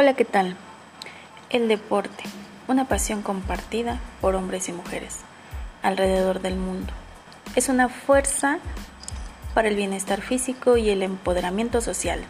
Hola, ¿qué tal? El deporte, una pasión compartida por hombres y mujeres alrededor del mundo. Es una fuerza para el bienestar físico y el empoderamiento social.